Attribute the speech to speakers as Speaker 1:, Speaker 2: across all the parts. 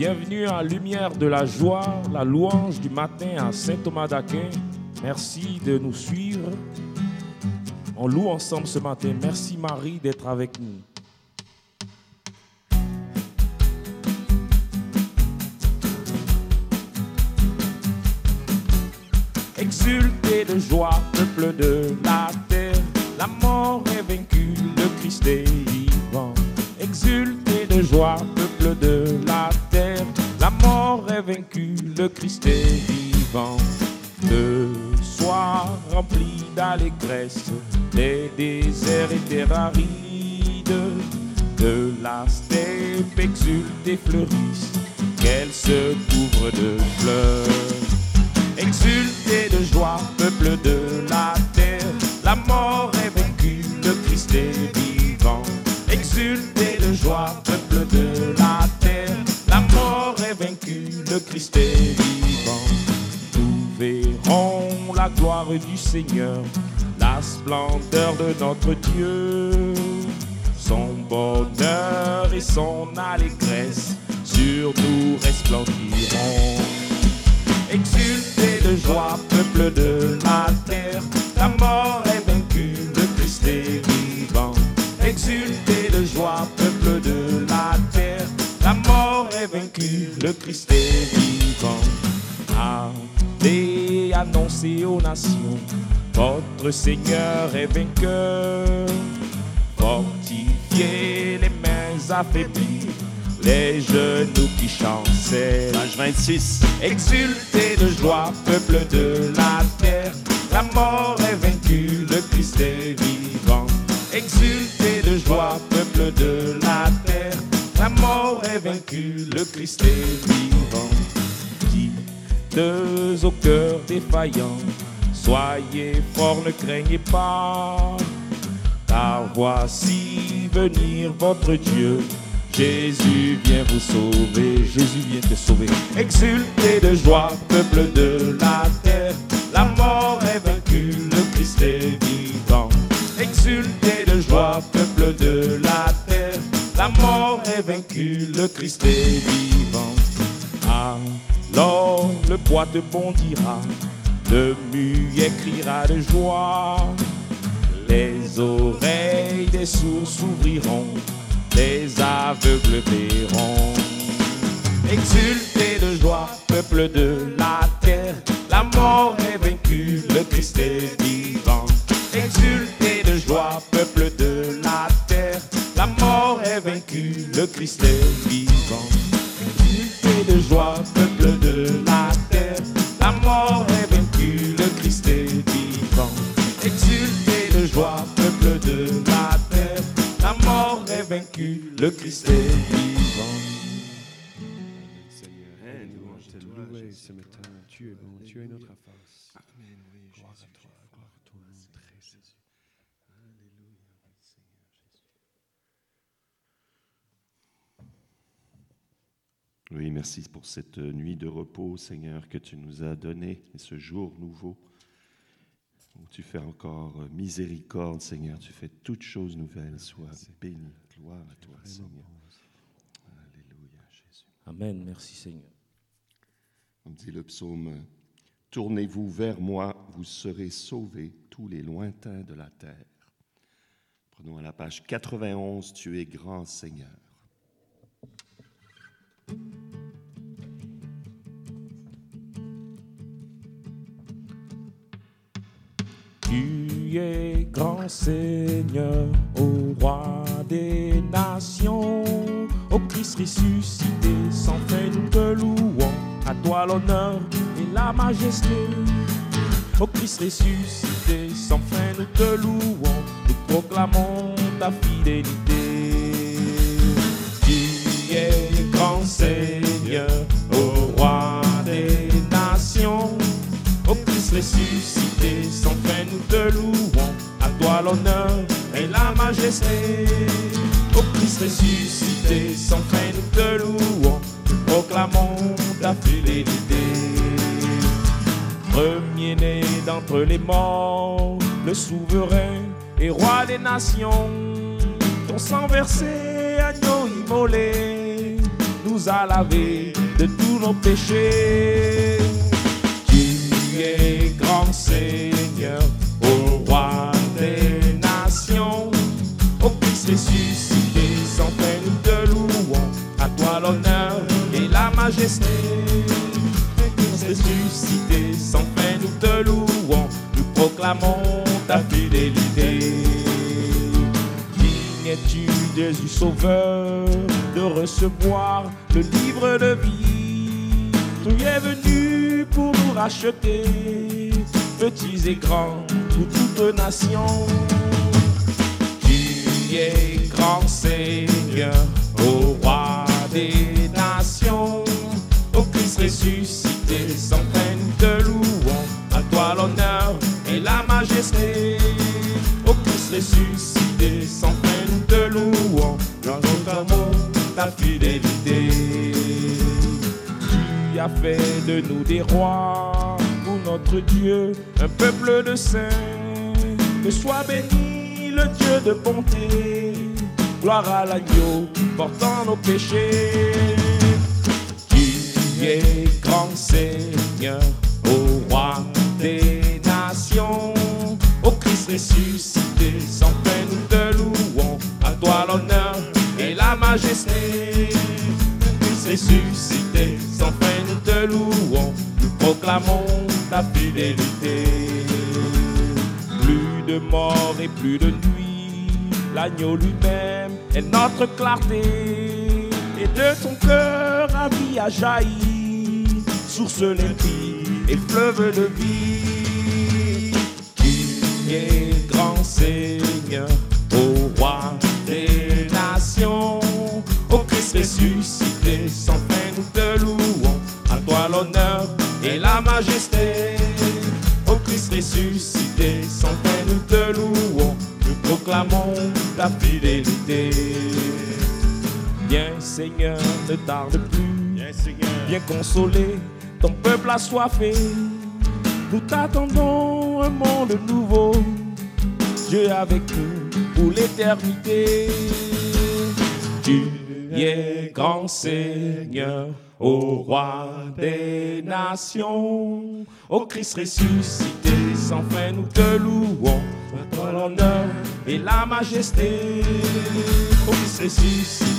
Speaker 1: Bienvenue à Lumière de la joie, la louange du matin à Saint Thomas d'Aquin. Merci de nous suivre. On loue ensemble ce matin. Merci Marie d'être avec nous. Exultez de joie, peuple de la terre. La mort est vaincue, le Christ est vivant. Exultez de joie, peuple de la terre. La mort est vaincue, le Christ est vivant. Le soir rempli d'allégresse, les déserts étaient arides. De la steppe exulte et fleurissent, qu'elle se couvre de fleurs. Exultez de joie, peuple de la terre, la mort est vaincue, le Christ est vivant. Exultez de joie, peuple de la terre, le Christ est vivant. Nous verrons la gloire du Seigneur, la splendeur de notre Dieu, son bonheur et son allégresse sur nous resplendiront. Exultez de joie, peuple de la terre, la mort est vaincue, le Christ est vivant. Exultez de joie, peuple de la terre, le Christ est vivant. Allez annoncer aux nations, votre Seigneur est vainqueur. Fortifiez les mains affaiblies, les genoux qui chancellent.
Speaker 2: Page 26.
Speaker 1: Exultez de joie, peuple de la terre. La mort est vaincue, le Christ est vivant. Exultez de joie, peuple de la terre. La mort est vaincue, le Christ est vivant. Dites au cœur défaillant, soyez forts, ne craignez pas. Car voici venir votre Dieu. Jésus vient vous sauver, Jésus vient te sauver. Exultez de joie, peuple de la terre. La mort est vaincue, le Christ est vivant. Exultez de joie, peuple de la terre. Mort est vaincue, le Christ est vivant. Alors le boite bondira, le muet criera de joie. Les oreilles des sourds s'ouvriront, les aveugles verront. Exultez de joie, peuple de la terre, la mort vaincue, le Christ est vivant. Exultez de joie, peuple de la terre, la mort est vaincue, le Christ est vivant. Exultez de joie, peuple de la terre, la mort est vaincue, le Christ est vivant.
Speaker 3: Seigneur, nous te louer ce matin. Tu es bon, tu es notre face.
Speaker 2: Amen, oui,
Speaker 3: Gloire à toi, gloire à très Jésus.
Speaker 2: Oui, merci pour cette nuit de repos, Seigneur, que tu nous as donné, et ce jour nouveau, où tu fais encore miséricorde, Seigneur. Tu fais toutes choses nouvelles. Sois béni. Gloire à toi, Seigneur. Alléluia, Jésus.
Speaker 1: Amen, merci Seigneur.
Speaker 2: On dit le psaume Tournez-vous vers moi, vous serez sauvés, tous les lointains de la terre. Prenons à la page 91 Tu es grand Seigneur.
Speaker 1: Grand Seigneur, ô roi des nations, ô Christ ressuscité, sans fin nous te louons, à toi l'honneur et la majesté. Ô Christ ressuscité, sans fin nous te louons, nous proclamons ta fidélité. Ressuscité, sans fin nous te louons, à toi l'honneur et la majesté. Ô Christ ressuscité, sans fin nous te louons, proclamons ta fidélité. Premier-né d'entre les morts, le souverain et roi des nations, ton sang versé, agneau immolé, nous nous a lavés de tous nos péchés. Seigneur, au roi des nations, au Christ ressuscité, sans nous te louons, à toi l'honneur et la majesté. Ressuscité, sans fin nous te louons, nous proclamons ta fidélité. Digne es-tu, Jésus Sauveur, de recevoir le livre de vie? Tu es venu pour nous racheter, petits et grands, pour toute nation. Tu es grand Seigneur, au roi des nations, au Christ ressuscité, sans nous te louons, à toi l'honneur et la majesté. Au Christ ressuscité, nous te louons, dans notre amour, ta fidélité. Tu as fait de nous des rois, notre Dieu, un peuple de saints. Que soit béni le Dieu de bonté, gloire à l'agneau portant nos péchés. Tu es grand Seigneur, au roi des nations, au Christ ressuscité, sans nous te louons, à toi l'honneur et la majesté. Christ ressuscité, sans nous te louons, nous proclamons ta fidélité. Plus de mort et plus de nuit, l'agneau lui-même est notre clarté. Et de ton cœur vie a jailli, source limpide et fleuve de vie. Tu es grand Seigneur, au roi des nations, au Christ ressuscité, sans fin nous te louons, à toi l'honneur majesté. Au Christ ressuscité, sans fin nous te louons, nous proclamons ta fidélité. Viens Seigneur, ne tarde plus, viens consoler ton peuple assoiffé. Nous t'attendons un monde nouveau, Dieu avec nous pour l'éternité. Tu es grand Seigneur, au roi des nations, au Christ ressuscité, sans fin nous te louons, toi l'honneur et la majesté. Au Christ ressuscité,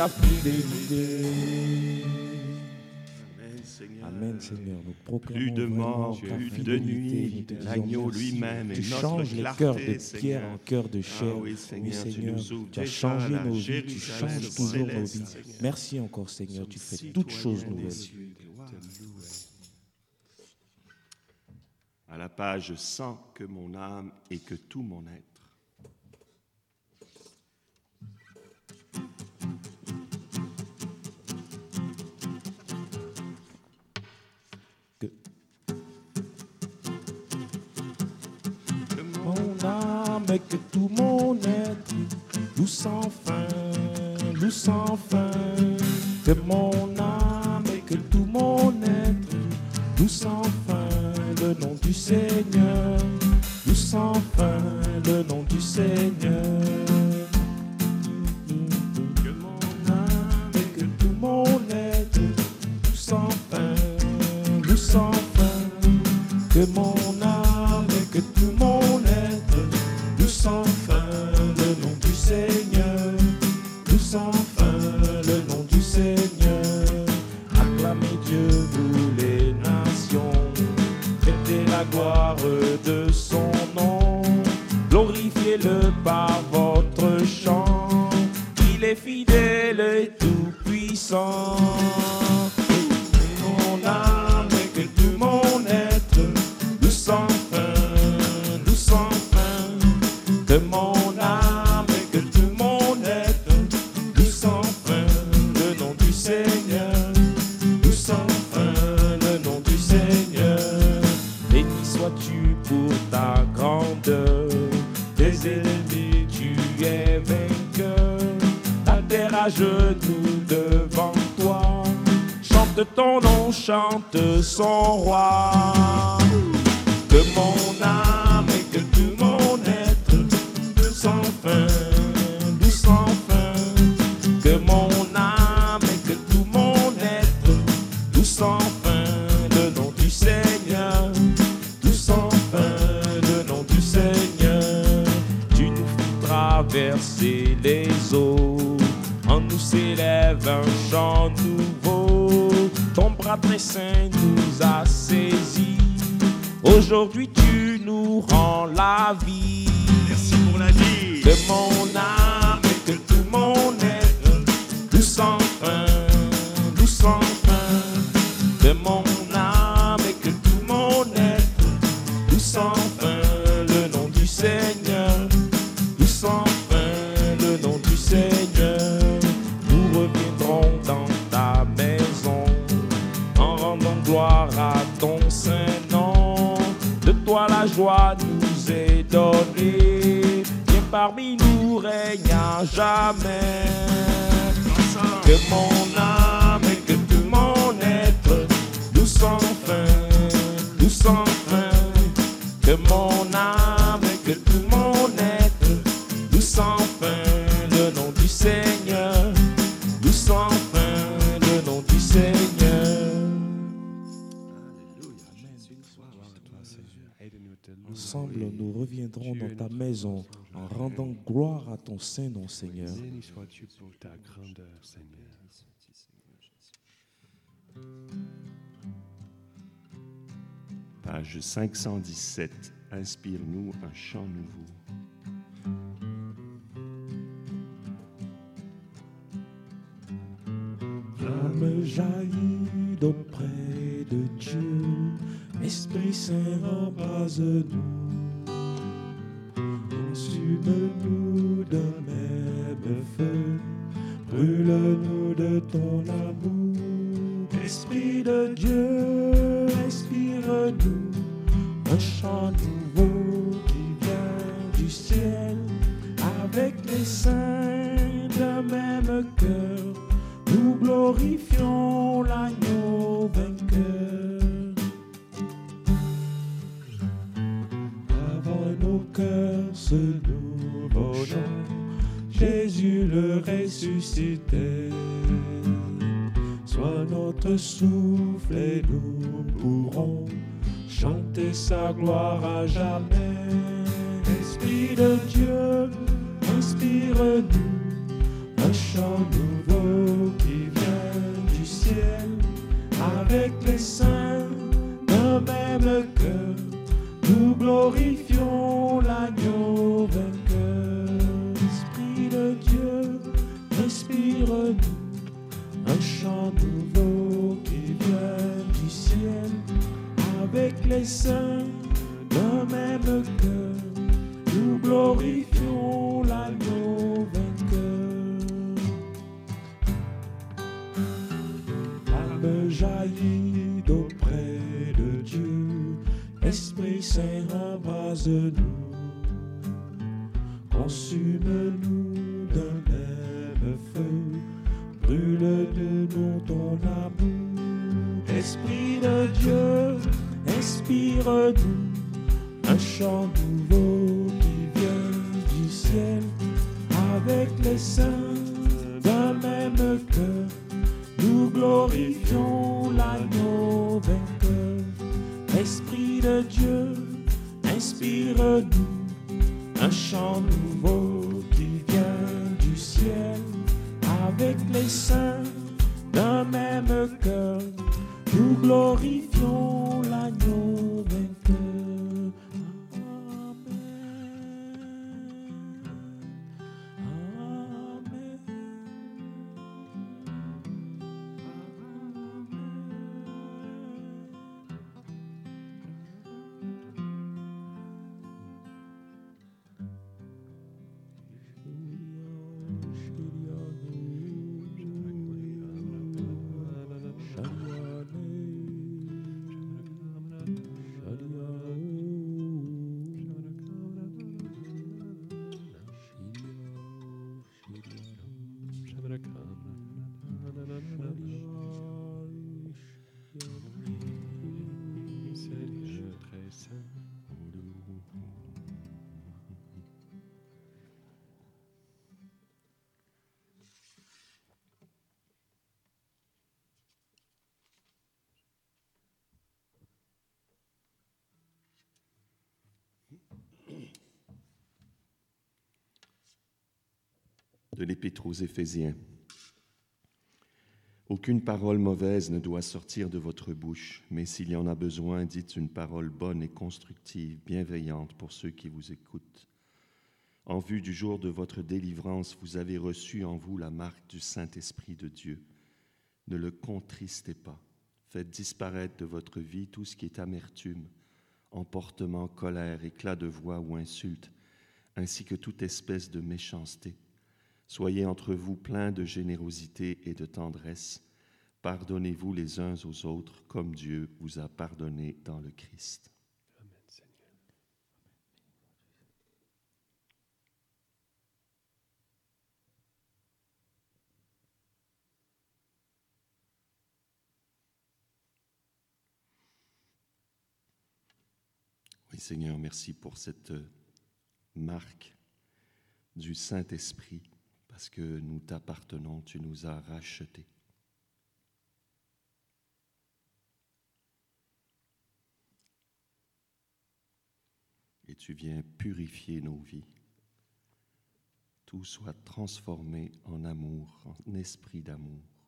Speaker 1: ta fidélité.
Speaker 2: Amen, Seigneur.
Speaker 1: Amen Seigneur, nous proclamons
Speaker 2: Plus de mort, plus de nuit, l'agneau lui-même est
Speaker 1: Tu changes
Speaker 2: clarté,
Speaker 1: cœurs de pierre en cœurs de chair.
Speaker 2: Ah oui, Seigneur, tu
Speaker 1: as changé nos vies, tu changes toujours nos vies. Merci encore Seigneur, tu fais toutes choses nouvelles.
Speaker 2: À la page 100, que mon âme et que tout mon être.
Speaker 1: Âme et que tout mon être loue sans fin, loue sans fin. Que mon âme et que tout mon être loue sans fin le nom du Seigneur, loue sans fin le nom du Seigneur. Genoux devant toi. Chante ton nom, chante son roi. Que mon âme et que tout mon être de sans fin, de sans fin. Que mon âme et que tout mon être tout sans fin, le nom du Seigneur, tout sans fin, le nom du Seigneur. Tu nous traverser s'élève un chant nouveau. Ton bras très saint nous a saisis. Aujourd'hui tu nous rends la vie.
Speaker 2: Merci pour la vie.
Speaker 1: Que mon âme donnée, viens parmi nous règne à jamais. Que mon âme et que tout mon être, nous sans fin, nous sans fin. Que mon âme et que tout mon être, nous sans fin, le nom du Seigneur, en rendant gloire à ton saint nom, Seigneur.
Speaker 3: Béni sois-tu pour ta grandeur, Seigneur.
Speaker 2: Page 517. Inspire-nous un chant nouveau.
Speaker 1: Flamme jaillit d'auprès de Dieu, Esprit Saint embrase-nous. Sois notre souffle et nous pourrons chanter sa gloire à jamais. Esprit de Dieu, inspire-nous. Un chant nouveau qui vient du ciel, avec les saints d'un même cœur, nous glorifions les saints d'un même cœur, nous glorifions l'agneau vainqueur. Âme jaillit d'auprès de Dieu, Esprit Saint embrase-nous, consume-nous d'un même feu, brûle-nous ton amour. Esprit de un chant nouveau qui vient du ciel, avec les saints d'un même cœur. Nous glorifions l'agneau vainqueur. Esprit de Dieu, inspire-nous un chant nouveau qui vient du ciel. Avec les saints d'un même cœur, nous glorifions
Speaker 2: de l'Épître aux Éphésiens. Aucune parole mauvaise ne doit sortir de votre bouche, mais s'il y en a besoin, dites une parole bonne et constructive, bienveillante pour ceux qui vous écoutent. En vue du jour de votre délivrance, vous avez reçu en vous la marque du Saint-Esprit de Dieu. Ne le contristez pas. Faites disparaître de votre vie tout ce qui est amertume, emportement, colère, éclat de voix ou insulte, ainsi que toute espèce de méchanceté. Soyez entre vous pleins de générosité et de tendresse. Pardonnez-vous les uns aux autres comme Dieu vous a pardonné dans le Christ.
Speaker 3: Amen, Seigneur.
Speaker 2: Oui, Seigneur, merci pour cette marque du Saint-Esprit, parce que nous t'appartenons, tu nous as rachetés. Et tu viens purifier nos vies. Tout soit transformé en amour, en esprit d'amour.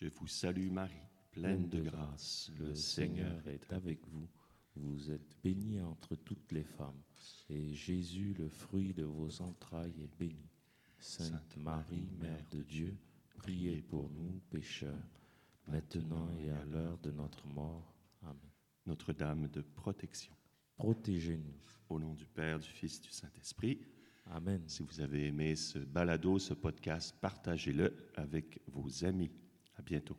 Speaker 2: Je vous salue Marie, pleine de grâce.
Speaker 1: Le Seigneur est avec vous. Vous êtes bénie entre toutes les femmes, et Jésus, le fruit de vos entrailles, est béni. Sainte Marie, Mère de Dieu, priez pour nous pécheurs, maintenant et à l'heure de notre mort. Amen.
Speaker 2: Notre-Dame de protection.
Speaker 1: Protégez-nous.
Speaker 2: Au nom du Père, du Fils, du Saint-Esprit.
Speaker 1: Amen.
Speaker 2: Si vous avez aimé ce balado, ce podcast, partagez-le avec vos amis. À bientôt.